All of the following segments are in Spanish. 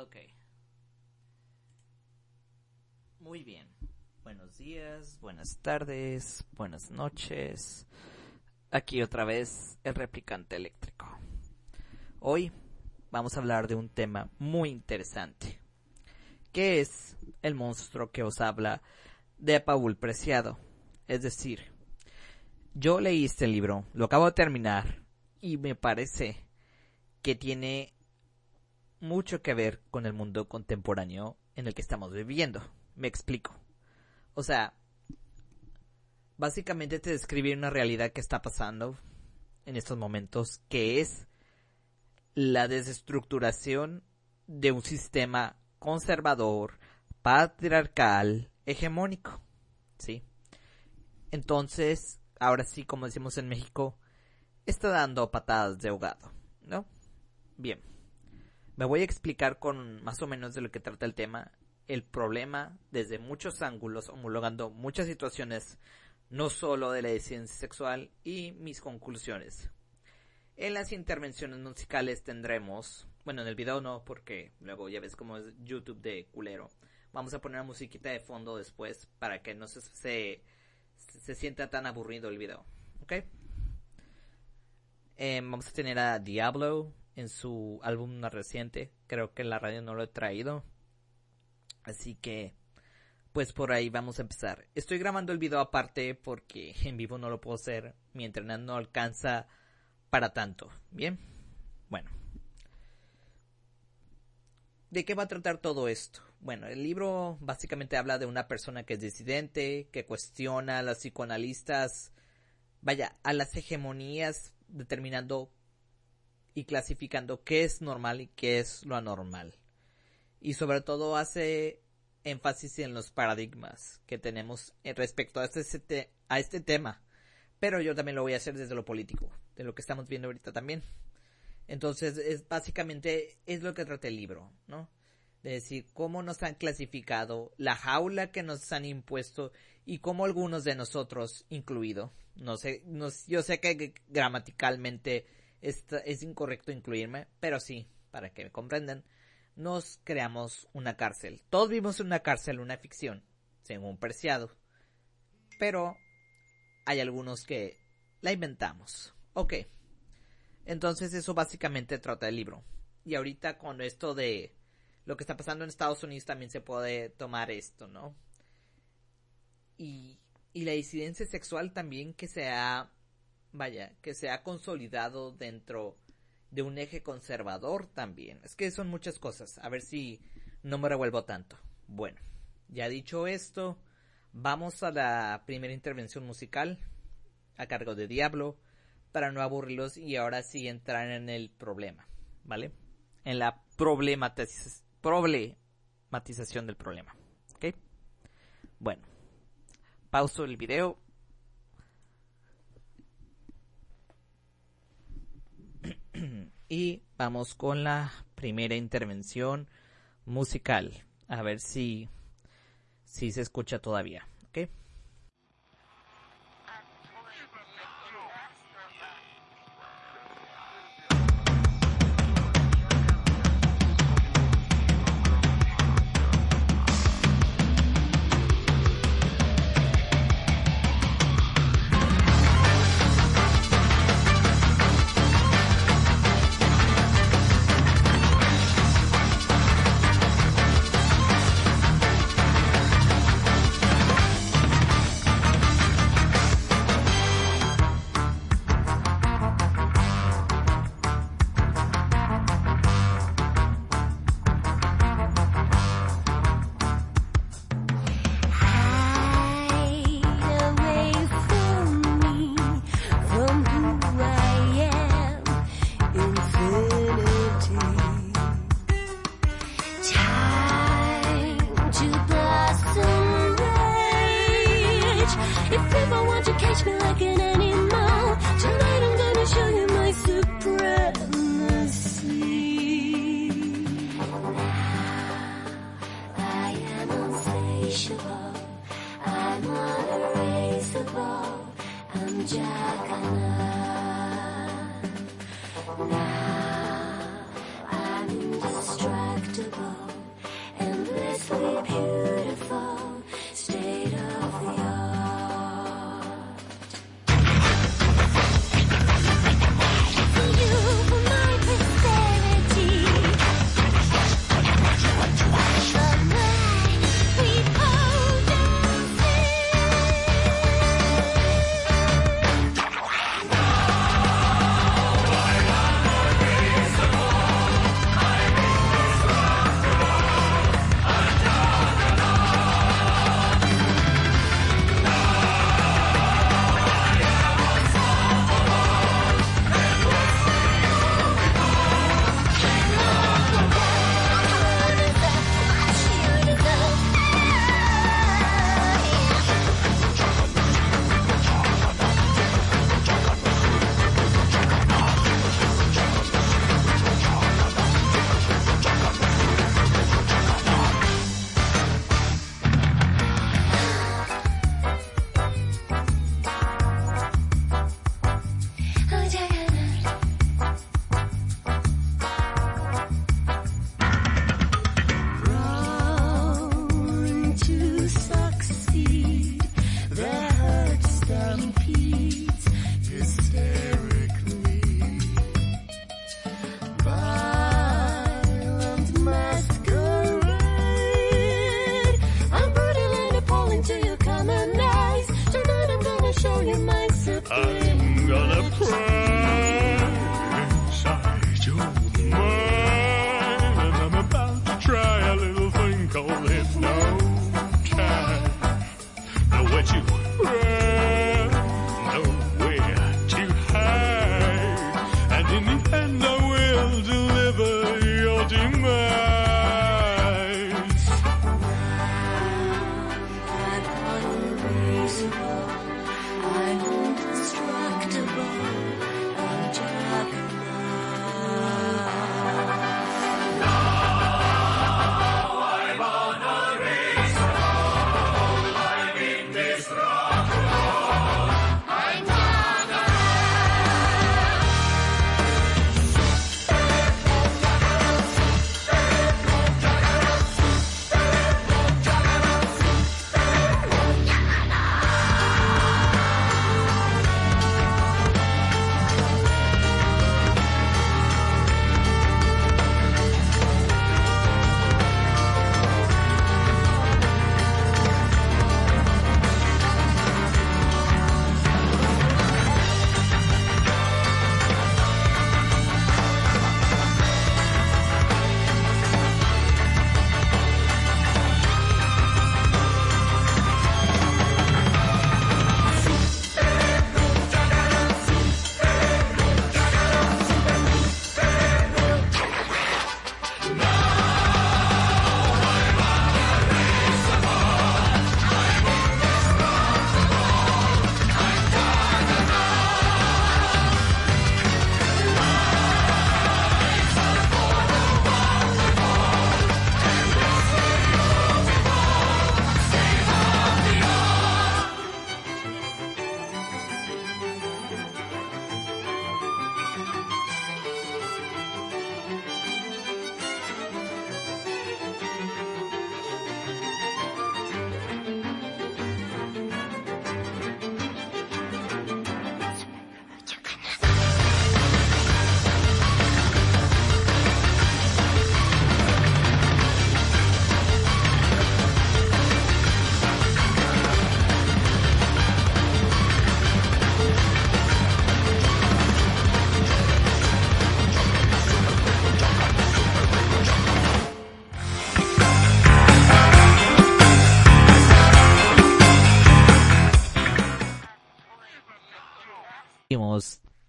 Ok. Muy bien. Buenos días, buenas tardes, buenas noches. Aquí otra vez el replicante eléctrico. Hoy vamos a hablar de un tema muy interesante. Que es el monstruo que os habla de Paul Preciado. Es decir, yo leí este libro, lo acabo de terminar y me parece que tiene mucho que ver con el mundo contemporáneo en el que estamos viviendo. Me explico. O sea, básicamente te describe una realidad que está pasando en estos momentos, que es la desestructuración de un sistema conservador, patriarcal, hegemónico. ¿Sí? Entonces, ahora sí, como decimos en México, está dando patadas de ahogado, ¿no? Bien. Me voy a explicar con más o menos de lo que trata el tema, el problema desde muchos ángulos, homologando muchas situaciones, no solo de la ciencia sexual, y mis conclusiones. En las intervenciones musicales tendremos, bueno, en el video no, porque luego ya ves cómo es YouTube de culero. Vamos a poner una musiquita de fondo después para que no se, se, se sienta tan aburrido el video. ¿Ok? Em, vamos a tener a Diablo, en su álbum más reciente. Creo que en la radio no lo he traído. Así que, pues por ahí vamos a empezar. Estoy grabando el video aparte porque en vivo no lo puedo hacer. Mi internet no alcanza para tanto. Bien, bueno. ¿De qué va a tratar todo esto? Bueno, el libro básicamente habla de una persona que es disidente, que cuestiona a las psicoanalistas, vaya, a las hegemonías determinando y clasificando qué es normal y qué es lo anormal. Y sobre todo hace énfasis en los paradigmas que tenemos respecto a este, a este tema. Pero yo también lo voy a hacer desde lo político, de lo que estamos viendo ahorita también. Entonces, es básicamente es lo que trata el libro, ¿no? De decir cómo nos han clasificado, la jaula que nos han impuesto y cómo algunos de nosotros, incluido, no sé, yo sé que gramaticalmente es incorrecto incluirme, pero sí, para que me comprendan, nos creamos una cárcel. Todos vivimos en una cárcel, una ficción, según Preciado. Pero hay algunos que la inventamos. Ok. Entonces eso básicamente trata el libro. Y ahorita con esto de lo que está pasando en Estados Unidos también se puede tomar esto, ¿no? Y, y la disidencia sexual también que se ha vaya, que se ha consolidado dentro de un eje conservador también. Es que son muchas cosas. A ver si no me revuelvo tanto. Bueno, ya dicho esto, vamos a la primera intervención musical a cargo de Diablo para no aburrirlos y ahora sí entrar en el problema, ¿vale? En la problematización del problema, ¿ok? Bueno, pauso el video y vamos con la primera intervención musical. A ver si, si se escucha todavía. ¿ok?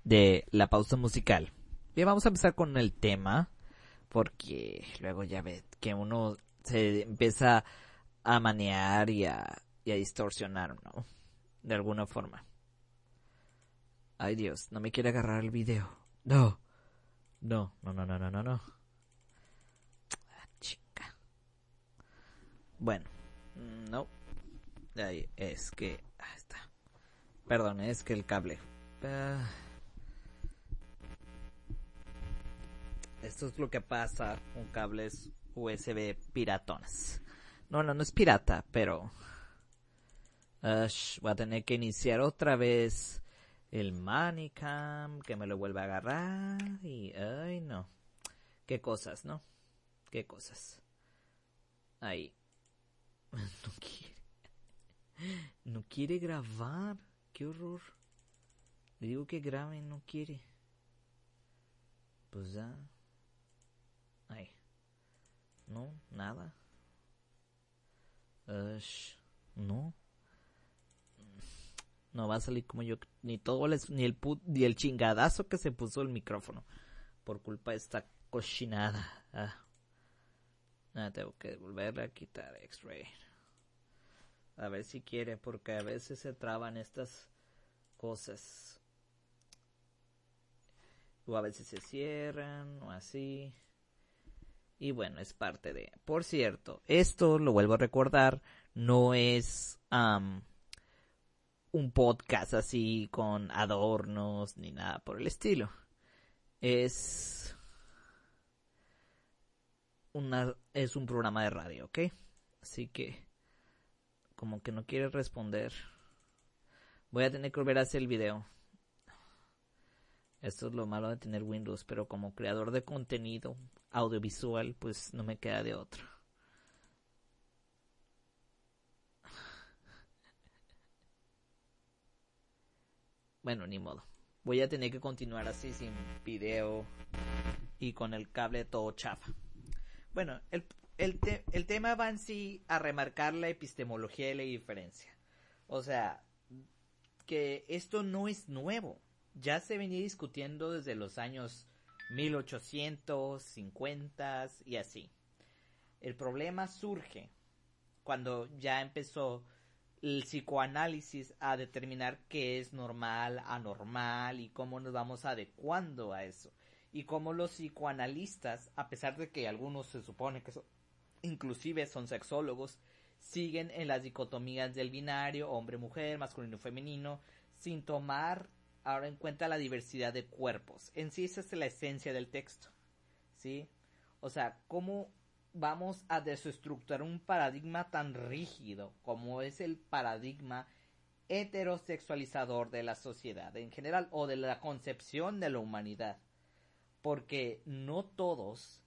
De la pausa musical. Bien, vamos a empezar con el tema, porque luego ya ve que uno se empieza a manear y a, y a distorsionar, ¿no? De alguna forma. Ay Dios, no me quiere agarrar el video. No. No, no, no, no, no, no, no. Ah, chica. Bueno, no. Ahí es que... Ahí está. Perdón, es que el cable. Ah. Esto es lo que pasa con cables USB piratonas. No, no, no es pirata, pero... voy a tener que iniciar otra vez el Manicam, que me lo vuelva a agarrar y... Ay, no. Qué cosas, ¿no? Qué cosas. Ahí. No quiere. No quiere grabar. Qué horror. Le digo que grabe, no quiere. Pues ya. Ahí. No, nada. no. No va a salir como yo. Ni todo el, ni el ni el chingadazo que se puso el micrófono. Por culpa de esta cochinada. Ah, tengo que volverle a quitar X-Ray. A ver si quiere, porque a veces se traban estas cosas. O a veces se cierran, o así. Y bueno, es parte de... Por cierto, esto, lo vuelvo a recordar, no es un podcast así con adornos ni nada por el estilo. Es una es un programa de radio, ¿ok? Así que como que no quiere responder. Voy a tener que volver a hacer el video. Esto es lo malo de tener Windows, pero como creador de contenido audiovisual, pues no me queda de otro. Bueno, ni modo. Voy a tener que continuar así sin video y con el cable todo chafa. Bueno, el, el, tema va en sí a remarcar la epistemología y la diferencia. O sea, que esto no es nuevo. Ya se venía discutiendo desde los años 1850 y así. El problema surge cuando ya empezó el psicoanálisis a determinar qué es normal, anormal y cómo nos vamos adecuando a eso. Y cómo los psicoanalistas, a pesar de que algunos se supone que son, inclusive son sexólogos, siguen en las dicotomías del binario, hombre-mujer, masculino-femenino, sin tomar ahora en cuenta la diversidad de cuerpos. En sí esa es la esencia del texto. ¿Sí? O sea, cómo vamos a desestructurar un paradigma tan rígido como es el paradigma heterosexualizador de la sociedad en general o de la concepción de la humanidad. Porque no todos,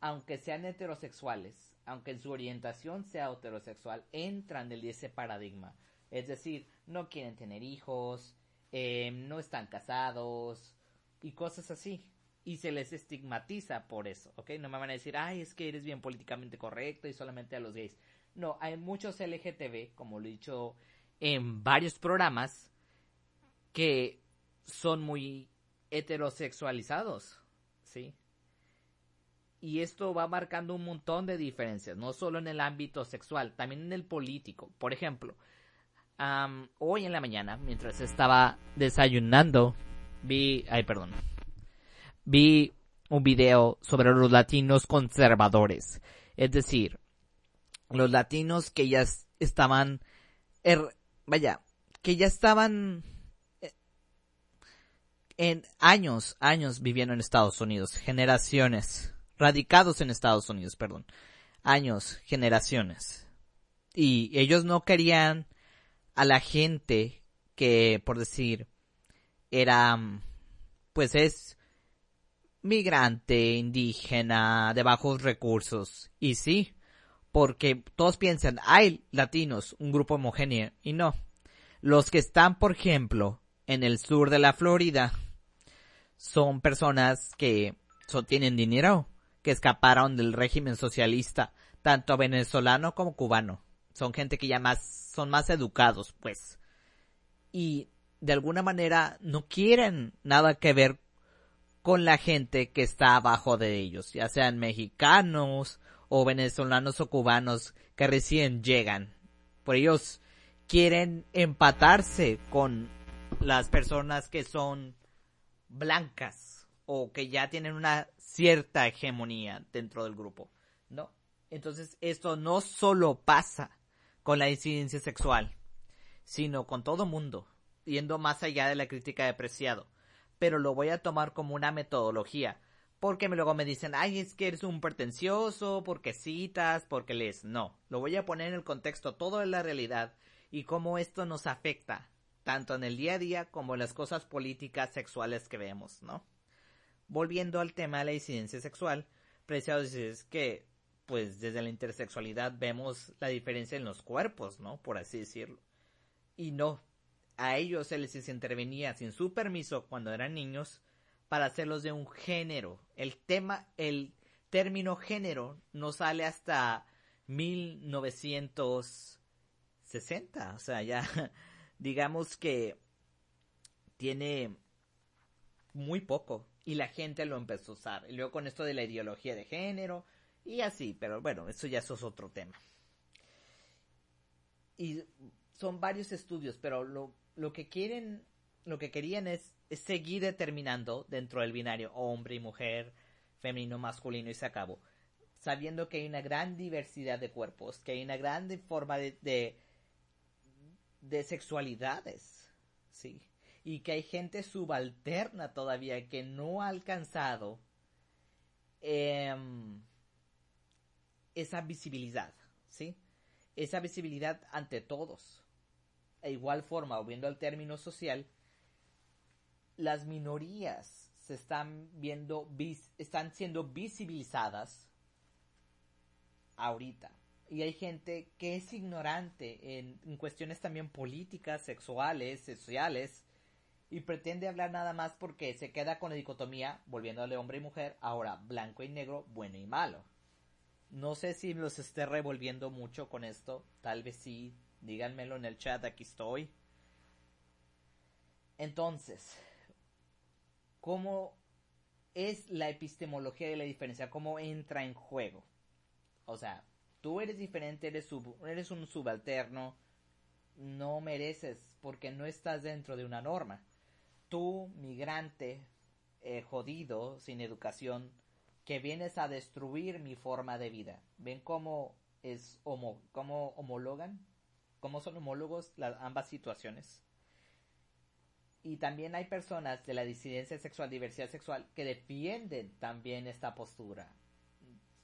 aunque sean heterosexuales, aunque en su orientación sea heterosexual, entran en ese paradigma. Es decir, no quieren tener hijos, eh, no están casados y cosas así y se les estigmatiza por eso, ¿ok? No me van a decir, ay, es que eres bien políticamente correcto y solamente a los gays. No, hay muchos LGTB, como lo he dicho en varios programas, que son muy heterosexualizados, ¿sí? Y esto va marcando un montón de diferencias, no solo en el ámbito sexual, también en el político. Por ejemplo, hoy en la mañana, mientras estaba desayunando, vi, ay, perdón, vi un video sobre los latinos conservadores. Es decir, los latinos que ya estaban, er, vaya, que ya estaban eh, en años, años viviendo en Estados Unidos, generaciones, radicados en Estados Unidos, perdón, años, generaciones. Y ellos no querían a la gente que, por decir, era, pues es migrante, indígena, de bajos recursos. Y sí, porque todos piensan, hay latinos, un grupo homogéneo, y no. Los que están, por ejemplo, en el sur de la Florida, son personas que tienen dinero, que escaparon del régimen socialista, tanto venezolano como cubano. Son gente que ya más, son más educados, pues. Y de alguna manera no quieren nada que ver con la gente que está abajo de ellos, ya sean mexicanos o venezolanos o cubanos que recién llegan. Por ellos quieren empatarse con las personas que son blancas o que ya tienen una cierta hegemonía dentro del grupo, ¿no? Entonces esto no solo pasa con la incidencia sexual, sino con todo mundo, yendo más allá de la crítica de preciado pero lo voy a tomar como una metodología, porque luego me dicen, ay, es que eres un pretencioso, porque citas, porque lees. No, lo voy a poner en el contexto, todo en la realidad y cómo esto nos afecta, tanto en el día a día como en las cosas políticas sexuales que vemos, ¿no? Volviendo al tema de la disidencia sexual, precisamente es que, pues desde la intersexualidad vemos la diferencia en los cuerpos, ¿no? Por así decirlo. Y no, a ellos se les intervenía sin su permiso cuando eran niños, para hacerlos de un género. El tema, el término género no sale hasta 1960. O sea, ya digamos que tiene muy poco y la gente lo empezó a usar. Y luego con esto de la ideología de género y así, pero bueno, eso ya eso es otro tema. Y son varios estudios, pero lo, lo que quieren, lo que querían es seguir determinando dentro del binario hombre y mujer, femenino, masculino y se acabó. Sabiendo que hay una gran diversidad de cuerpos, que hay una gran forma de, de, sexualidades, sí. Y que hay gente subalterna todavía que no ha alcanzado em, esa visibilidad, sí. Esa visibilidad ante todos. De igual forma, volviendo al término social, las minorías se están viendo, están siendo visibilizadas ahorita. Y hay gente que es ignorante en, cuestiones también políticas, sexuales, sociales, y pretende hablar nada más porque se queda con la dicotomía, volviéndole hombre y mujer, ahora blanco y negro, bueno y malo. No sé si los esté revolviendo mucho con esto, tal vez sí, díganmelo en el chat, aquí estoy. Entonces, cómo es la epistemología de la diferencia, cómo entra en juego. O sea, tú eres diferente, eres, un subalterno, no mereces porque no estás dentro de una norma. Tú, migrante, eh, jodido, sin educación, que vienes a destruir mi forma de vida. ¿Ven cómo es homo, cómo homologan? ¿Cómo son homólogos las ambas situaciones? Y también hay personas de la disidencia sexual, diversidad sexual, que defienden también esta postura.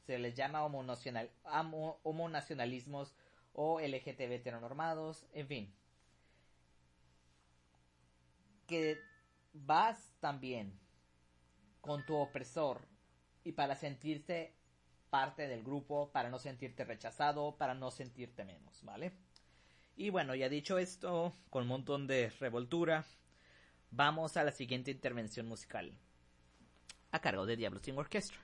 Se les llama homonacionalismos o LGTB heteronormados, en fin. Que vas también con tu opresor y para sentirte parte del grupo, para no sentirte rechazado, para no sentirte menos, ¿vale? Y bueno, ya dicho esto, con un montón de revoltura, Vamos a la siguiente intervención musical, a cargo de Diablo Sin Orchestra.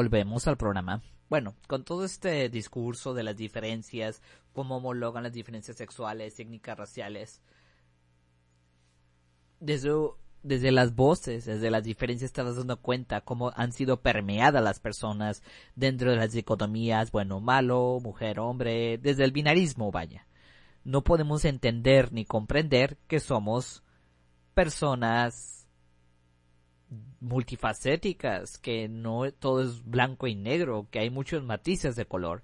Volvemos al programa. Bueno, con todo este discurso de las diferencias, cómo homologan las diferencias sexuales, técnicas raciales, desde, desde las voces, desde las diferencias te vas dando cuenta cómo han sido permeadas las personas dentro de las dicotomías, bueno, malo, mujer, hombre, desde el binarismo, vaya. No podemos entender ni comprender que somos personas multifacéticas, que no todo es blanco y negro, que hay muchos matices de color.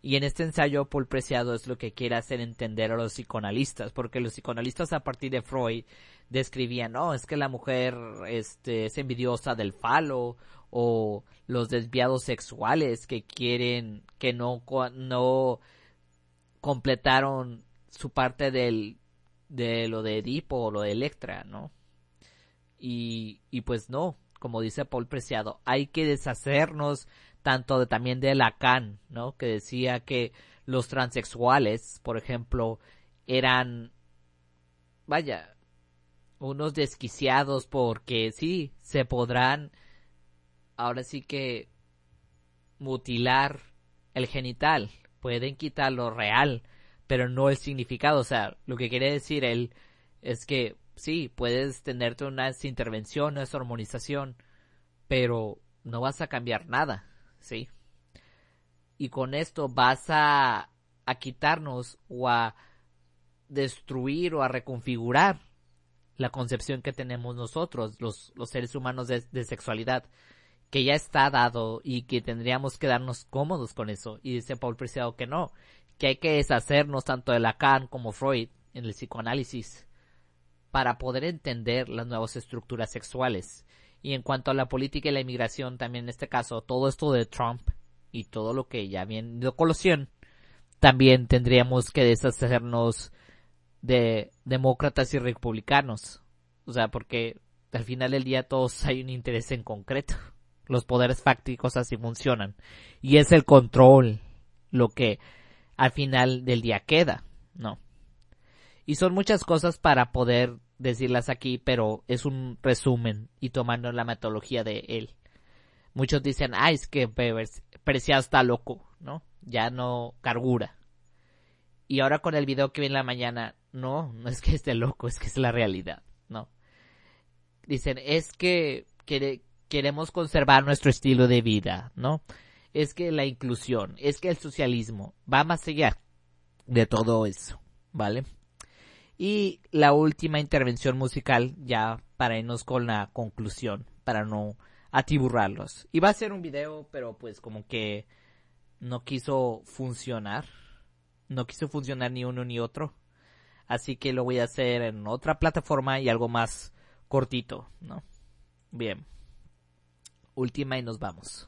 Y en este ensayo Paul Preciado es lo que quiere hacer entender a los psicoanalistas, porque los psicoanalistas a partir de Freud describían, no, es que la mujer este, es envidiosa del falo, o los desviados sexuales que quieren, que no, no completaron su parte del, de lo de Edipo o lo de Electra, ¿no? Y, y pues no, como dice Paul Preciado, hay que deshacernos tanto de, también de Lacan, ¿no? Que decía que los transexuales, por ejemplo, eran, vaya, unos desquiciados porque sí, se podrán, ahora sí que, mutilar el genital, pueden quitar lo real, pero no el significado, o sea, lo que quiere decir él es que sí, puedes tenerte unas intervenciones, hormonización, pero no vas a cambiar nada, ¿sí? Y con esto vas a, a quitarnos o a destruir o a reconfigurar la concepción que tenemos nosotros, los, los seres humanos de, de, sexualidad, que ya está dado y que tendríamos que darnos cómodos con eso. Y dice Paul Preciado que no, que hay que deshacernos tanto de Lacan como Freud en el psicoanálisis para poder entender las nuevas estructuras sexuales. Y en cuanto a la política y la inmigración, también en este caso, todo esto de Trump y todo lo que ya viene de colación, también tendríamos que deshacernos de demócratas y republicanos. O sea, porque al final del día todos hay un interés en concreto. Los poderes fácticos así funcionan. Y es el control lo que al final del día queda, ¿no? Y son muchas cosas para poder decirlas aquí, pero es un resumen y tomando la metodología de él. Muchos dicen, ay, es que Preciado está loco, ¿no? Ya no cargura. Y ahora con el video que vi en la mañana, no, no es que esté loco, es que es la realidad, ¿no? Dicen, es que queremos conservar nuestro estilo de vida, ¿no? Es que la inclusión, es que el socialismo va más allá de todo eso, ¿vale? Y la última intervención musical, ya para irnos con la conclusión, para no atiburrarlos. Iba a ser un video, pero pues como que no quiso funcionar. No quiso funcionar ni uno ni otro. Así que lo voy a hacer en otra plataforma y algo más cortito, ¿no? Bien. Última y nos vamos.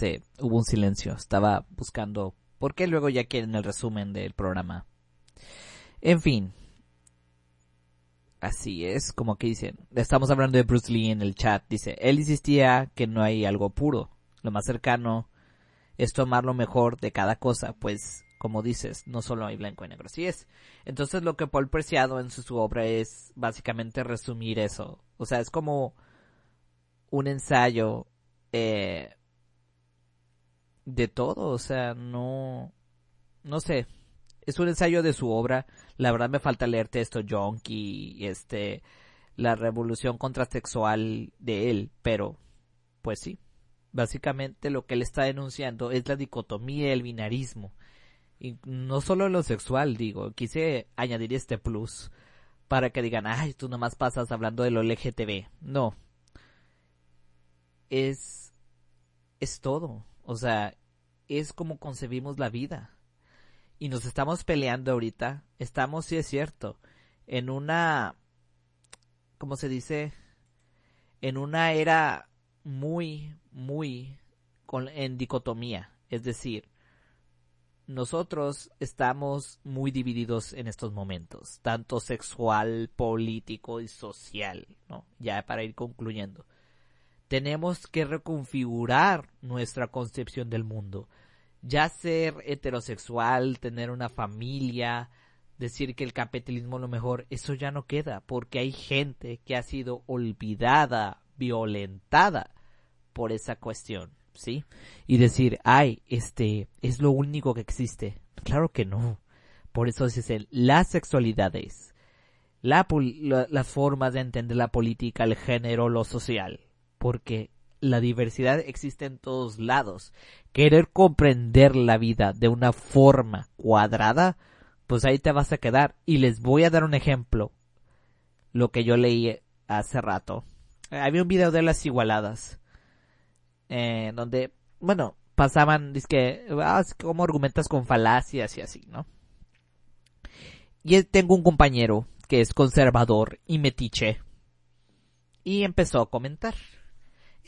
este, hubo un silencio. Estaba buscando por qué luego ya quieren el resumen del programa. En fin. Así es, como que dicen. Estamos hablando de Bruce Lee en el chat. Dice, él insistía que no hay algo puro. Lo más cercano es tomar lo mejor de cada cosa, pues, como dices, no solo hay blanco y negro. Así es. Entonces lo que Paul Preciado en su, su obra es básicamente resumir eso. O sea, es como un ensayo eh, de todo, o sea, no, no sé, es un ensayo de su obra, la verdad me falta leerte esto, Jonky, este, la revolución contrasexual de él, pero, pues sí, básicamente lo que él está denunciando es la dicotomía el binarismo, y no solo lo sexual, digo, quise añadir este plus, para que digan, ay, tú nomás pasas hablando de lo LGTB, no, es, es todo. O sea, es como concebimos la vida. Y nos estamos peleando ahorita. Estamos, sí es cierto, en una, ¿cómo se dice? En una era muy, muy en dicotomía. Es decir, nosotros estamos muy divididos en estos momentos, tanto sexual, político y social, ¿no? Ya para ir concluyendo tenemos que reconfigurar nuestra concepción del mundo. Ya ser heterosexual, tener una familia, decir que el capitalismo es lo mejor, eso ya no queda, porque hay gente que ha sido olvidada, violentada por esa cuestión, ¿sí? Y decir, ay, este, es lo único que existe. Claro que no. Por eso dicen las sexualidades, la, las formas de entender la política, el género, lo social porque la diversidad existe en todos lados. Querer comprender la vida de una forma cuadrada, pues ahí te vas a quedar. Y les voy a dar un ejemplo. Lo que yo leí hace rato. Había un video de las igualadas. Eh, donde, bueno, pasaban, dice que, ah, como argumentas con falacias y así, ¿no? Y tengo un compañero que es conservador y metiche. Y empezó a comentar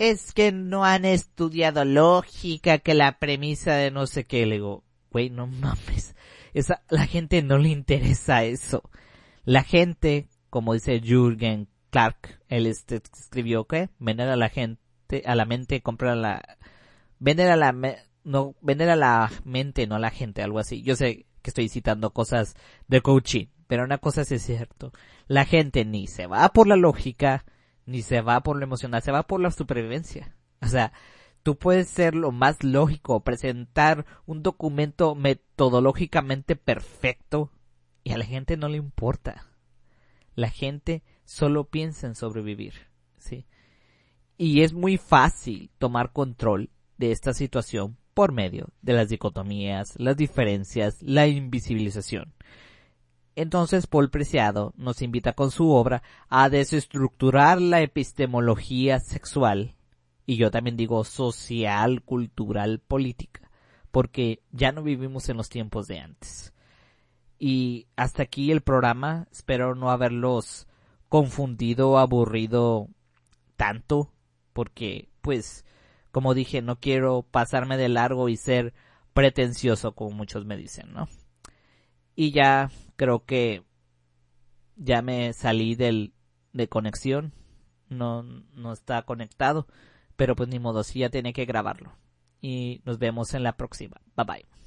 es que no han estudiado lógica, que la premisa de no sé qué. Le digo, güey, no mames. Esa, la gente no le interesa eso. La gente, como dice Jürgen Clark, él este, escribió que vender a la gente, a la mente, comprar la, vender a la, no, vender a la mente, no a la gente, algo así. Yo sé que estoy citando cosas de coaching, pero una cosa sí es cierto. La gente ni se va por la lógica, ni se va por lo emocional, se va por la supervivencia. O sea, tú puedes ser lo más lógico, presentar un documento metodológicamente perfecto y a la gente no le importa. La gente solo piensa en sobrevivir, ¿sí? Y es muy fácil tomar control de esta situación por medio de las dicotomías, las diferencias, la invisibilización. Entonces Paul Preciado nos invita con su obra a desestructurar la epistemología sexual, y yo también digo social, cultural, política, porque ya no vivimos en los tiempos de antes. Y hasta aquí el programa, espero no haberlos confundido aburrido tanto, porque pues, como dije, no quiero pasarme de largo y ser pretencioso como muchos me dicen, ¿no? Y ya creo que ya me salí del, de conexión. No, no está conectado. Pero pues ni modo, sí ya tiene que grabarlo. Y nos vemos en la próxima. Bye bye.